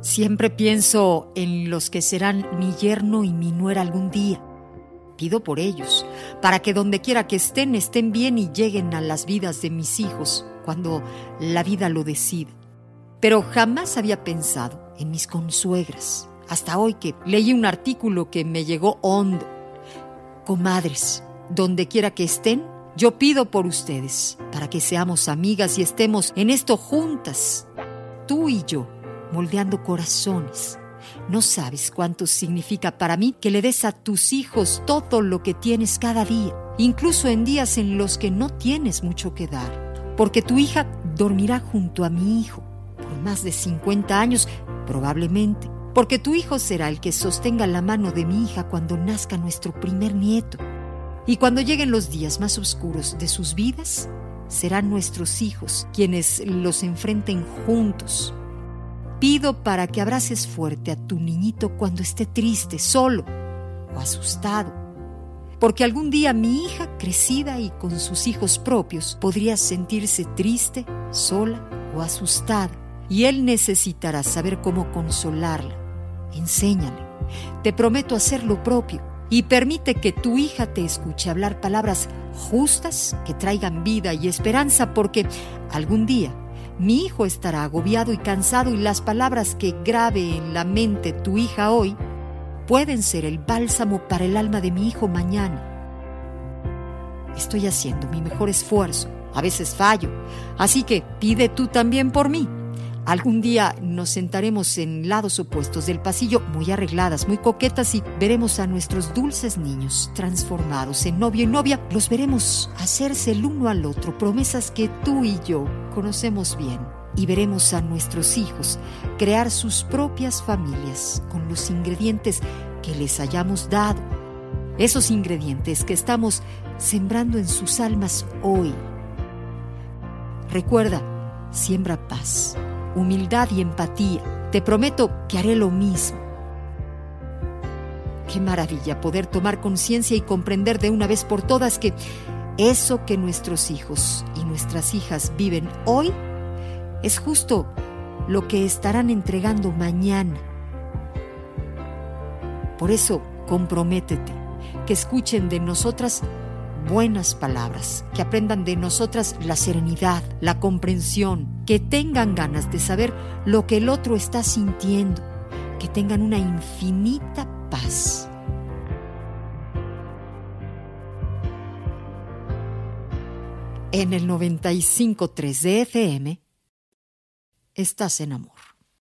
Siempre pienso en los que serán mi yerno y mi nuera algún día. Pido por ellos, para que donde quiera que estén, estén bien y lleguen a las vidas de mis hijos cuando la vida lo decida. Pero jamás había pensado en mis consuegras, hasta hoy que leí un artículo que me llegó hondo. Comadres, donde quiera que estén, yo pido por ustedes, para que seamos amigas y estemos en esto juntas, tú y yo, moldeando corazones. No sabes cuánto significa para mí que le des a tus hijos todo lo que tienes cada día, incluso en días en los que no tienes mucho que dar, porque tu hija dormirá junto a mi hijo por más de 50 años, probablemente, porque tu hijo será el que sostenga la mano de mi hija cuando nazca nuestro primer nieto. Y cuando lleguen los días más oscuros de sus vidas, serán nuestros hijos quienes los enfrenten juntos. Pido para que abraces fuerte a tu niñito cuando esté triste, solo o asustado. Porque algún día mi hija, crecida y con sus hijos propios, podría sentirse triste, sola o asustada. Y él necesitará saber cómo consolarla. Enséñale. Te prometo hacer lo propio y permite que tu hija te escuche hablar palabras justas que traigan vida y esperanza porque algún día mi hijo estará agobiado y cansado y las palabras que grabe en la mente tu hija hoy pueden ser el bálsamo para el alma de mi hijo mañana. Estoy haciendo mi mejor esfuerzo, a veces fallo, así que pide tú también por mí. Algún día nos sentaremos en lados opuestos del pasillo, muy arregladas, muy coquetas, y veremos a nuestros dulces niños transformados en novio y novia. Los veremos hacerse el uno al otro, promesas que tú y yo conocemos bien. Y veremos a nuestros hijos crear sus propias familias con los ingredientes que les hayamos dado. Esos ingredientes que estamos sembrando en sus almas hoy. Recuerda, siembra paz, humildad y empatía. Te prometo que haré lo mismo. Qué maravilla poder tomar conciencia y comprender de una vez por todas que eso que nuestros hijos y nuestras hijas viven hoy es justo lo que estarán entregando mañana. Por eso, comprométete, que escuchen de nosotras buenas palabras, que aprendan de nosotras la serenidad, la comprensión, que tengan ganas de saber lo que el otro está sintiendo, que tengan una infinita paz. En el 95.3 de FM, estás en amor.